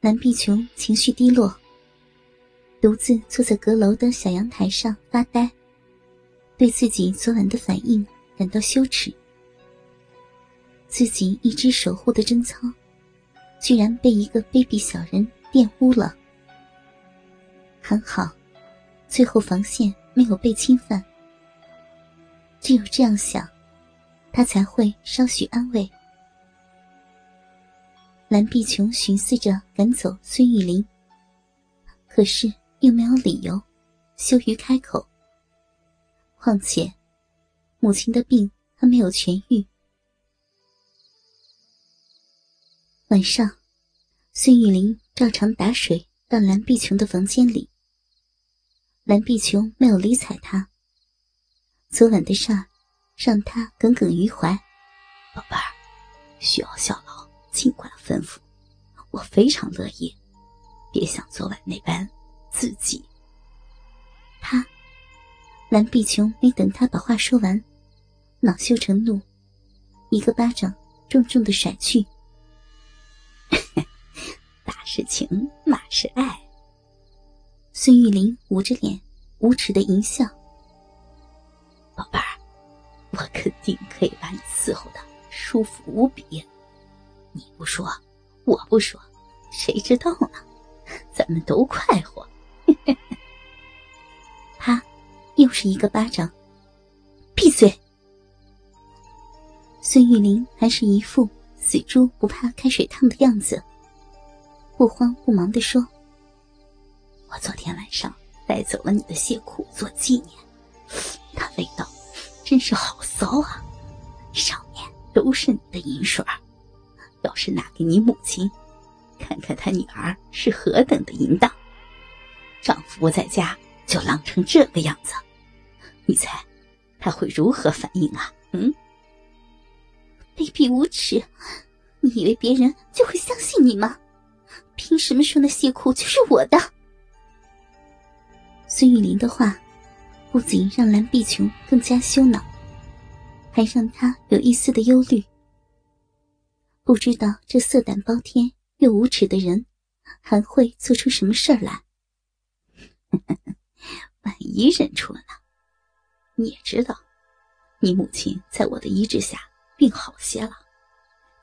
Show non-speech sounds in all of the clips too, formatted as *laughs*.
蓝碧琼情绪低落，独自坐在阁楼的小阳台上发呆，对自己昨晚的反应感到羞耻。自己一直守护的贞操，居然被一个卑鄙小人玷污了。还好，最后防线没有被侵犯。只有这样想，他才会稍许安慰。蓝碧琼寻思着赶走孙玉玲，可是又没有理由，羞于开口。况且，母亲的病还没有痊愈。晚上，孙玉玲照常打水到蓝碧琼的房间里。蓝碧琼没有理睬他。昨晚的事儿，让他耿耿于怀。宝贝儿，需要笑了。吩咐，我非常乐意。别像昨晚那般自己。他，蓝碧琼没等他把话说完，恼羞成怒，一个巴掌重重的甩去。*laughs* 打是情，骂是爱。孙玉玲捂着脸，无耻的淫笑。宝贝儿，我肯定可以把你伺候的舒服无比。你不说，我不说，谁知道呢？咱们都快活。*laughs* 啪，又是一个巴掌。闭嘴！孙玉玲还是一副死猪不怕开水烫的样子，不慌不忙的说：“我昨天晚上带走了你的血库做纪念，它味道真是好骚啊，上面都是你的银水。”要是拿给你母亲，看看她女儿是何等的淫荡，丈夫不在家就浪成这个样子，你猜她会如何反应啊？嗯，卑鄙无耻！你以为别人就会相信你吗？凭什么说那血裤就是我的？孙玉玲的话不仅让蓝碧琼更加羞恼，还让她有一丝的忧虑。不知道这色胆包天又无耻的人，还会做出什么事儿来？*laughs* 万一认出了呢，你也知道，你母亲在我的医治下病好些了，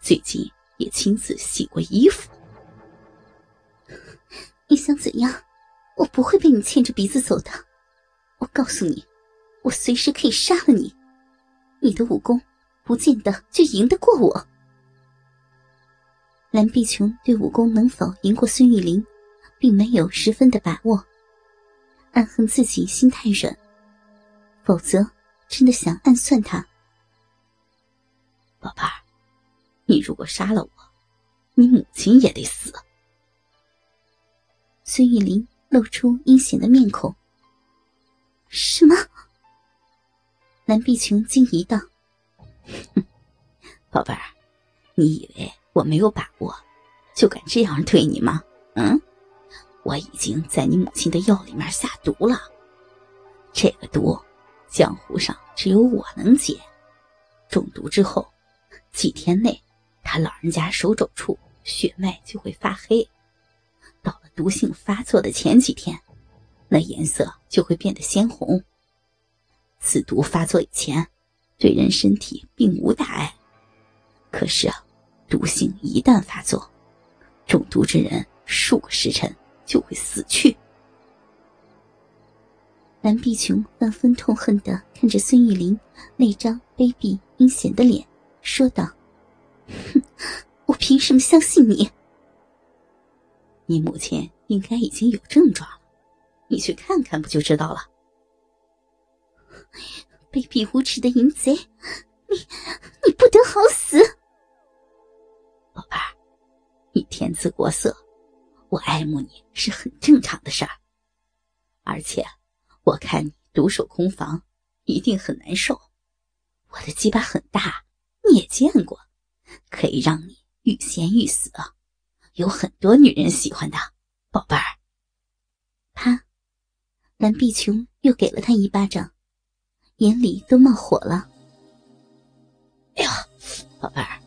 最近也亲自洗过衣服。*laughs* 你想怎样？我不会被你牵着鼻子走的。我告诉你，我随时可以杀了你。你的武功不见得就赢得过我。蓝碧琼对武功能否赢过孙玉玲，并没有十分的把握，暗恨自己心太软，否则真的想暗算他。宝贝儿，你如果杀了我，你母亲也得死。孙玉玲露出阴险的面孔。什么？蓝碧琼惊疑道：“ *laughs* 宝贝儿，你以为？”我没有把握，就敢这样对你吗？嗯，我已经在你母亲的药里面下毒了。这个毒，江湖上只有我能解。中毒之后，几天内，他老人家手肘处血脉就会发黑。到了毒性发作的前几天，那颜色就会变得鲜红。此毒发作以前，对人身体并无大碍。可是啊。毒性一旦发作，中毒之人数个时辰就会死去。蓝碧琼万分痛恨的看着孙玉玲那张卑鄙阴险的脸，说道：“哼，我凭什么相信你？你母亲应该已经有症状了，你去看看不就知道了？*laughs* 卑鄙无耻的淫贼，你你不得好死！”天姿国色，我爱慕你是很正常的事儿。而且，我看你独守空房，一定很难受。我的鸡巴很大，你也见过，可以让你欲仙欲死，有很多女人喜欢的。宝贝儿，啪！蓝碧琼又给了他一巴掌，眼里都冒火了。哎呦，宝贝儿！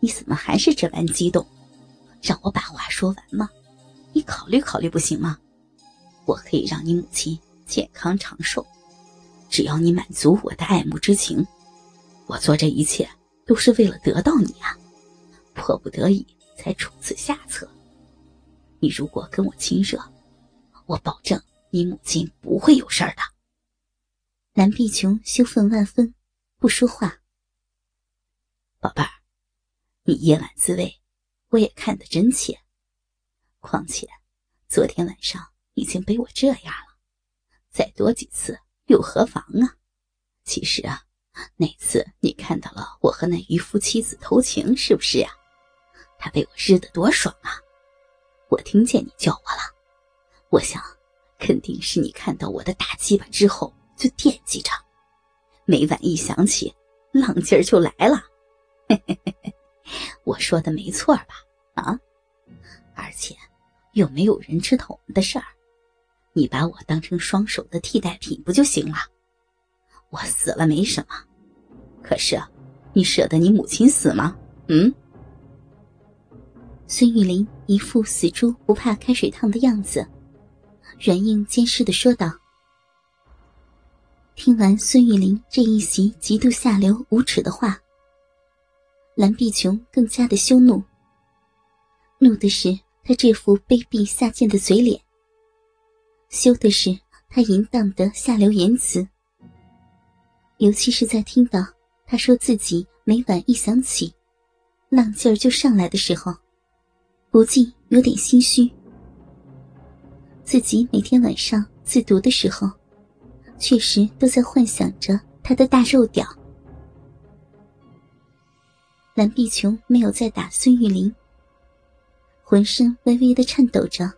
你怎么还是这般激动？让我把话说完吗？你考虑考虑不行吗？我可以让你母亲健康长寿，只要你满足我的爱慕之情。我做这一切都是为了得到你啊，迫不得已才出此下策。你如果跟我亲热，我保证你母亲不会有事儿的。蓝碧琼羞愤万分，不说话。宝贝儿，你夜晚自慰，我也看得真切。况且，昨天晚上已经被我这样了，再多几次又何妨啊？其实啊，那次你看到了我和那渔夫妻子偷情，是不是呀？他被我日得多爽啊！我听见你叫我了，我想，肯定是你看到我的大鸡巴之后就惦记着，每晚一想起，浪劲儿就来了。嘿嘿嘿，我说的没错吧？啊，而且又没有人吃桶的事儿，你把我当成双手的替代品不就行了？我死了没什么，可是你舍得你母亲死吗？嗯？孙玉玲一副死猪不怕开水烫的样子，软硬兼施的说道。听完孙玉玲这一席极度下流无耻的话，蓝碧琼更加的羞怒。怒的是他这副卑鄙下贱的嘴脸，羞的是他淫荡的下流言辞。尤其是在听到他说自己每晚一想起，浪劲儿就上来的时候。不禁有点心虚，自己每天晚上自读的时候，确实都在幻想着他的大肉屌。蓝碧琼没有再打孙玉玲，浑身微微的颤抖着，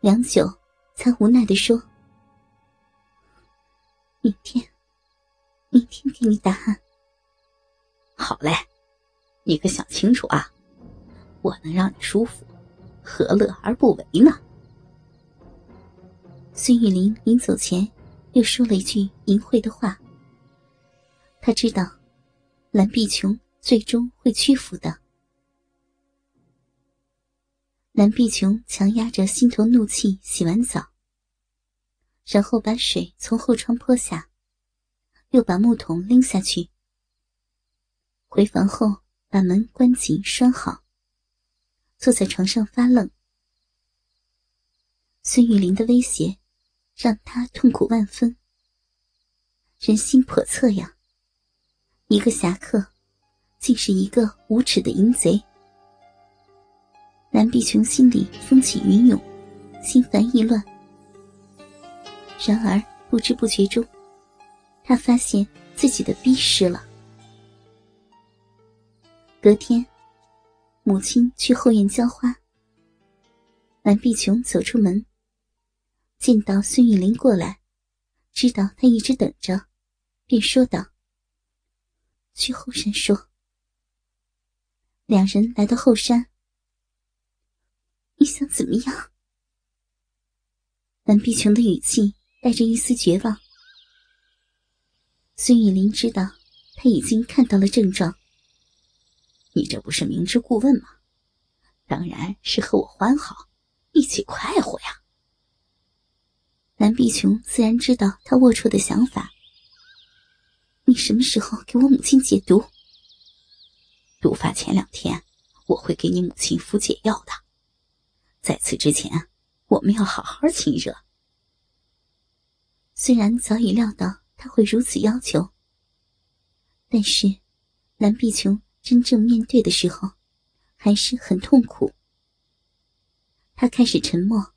良久，才无奈的说：“明天，明天给你答案。”好嘞，你可想清楚啊！我能让你舒服，何乐而不为呢？孙玉玲临走前又说了一句淫秽的话。他知道，蓝碧琼最终会屈服的。蓝碧琼强压着心头怒气，洗完澡，然后把水从后窗泼下，又把木桶拎下去。回房后，把门关紧，拴好。坐在床上发愣，孙玉玲的威胁让他痛苦万分。人心叵测呀，一个侠客竟是一个无耻的淫贼。蓝碧琼心里风起云涌，心烦意乱。然而不知不觉中，他发现自己的逼湿了。隔天。母亲去后院浇花，蓝碧琼走出门，见到孙玉玲过来，知道她一直等着，便说道：“去后山说。”两人来到后山，你想怎么样？蓝碧琼的语气带着一丝绝望。孙玉玲知道他已经看到了症状。你这不是明知故问吗？当然是和我欢好，一起快活呀。蓝碧琼自然知道他龌龊的想法。你什么时候给我母亲解毒？毒发前两天，我会给你母亲服解药的。在此之前，我们要好好亲热。虽然早已料到他会如此要求，但是蓝碧琼。真正面对的时候，还是很痛苦。他开始沉默，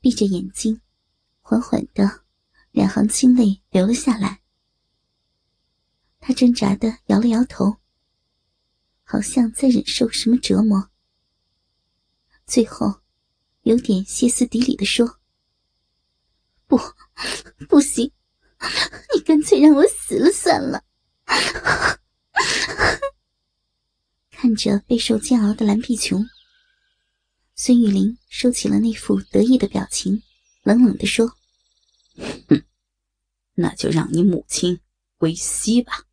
闭着眼睛，缓缓的，两行清泪流了下来。他挣扎的摇了摇头，好像在忍受什么折磨。最后，有点歇斯底里的说：“不，不行，你干脆让我死了算了。”看着备受煎熬的蓝碧琼，孙玉玲收起了那副得意的表情，冷冷的说：“哼，那就让你母亲归西吧。”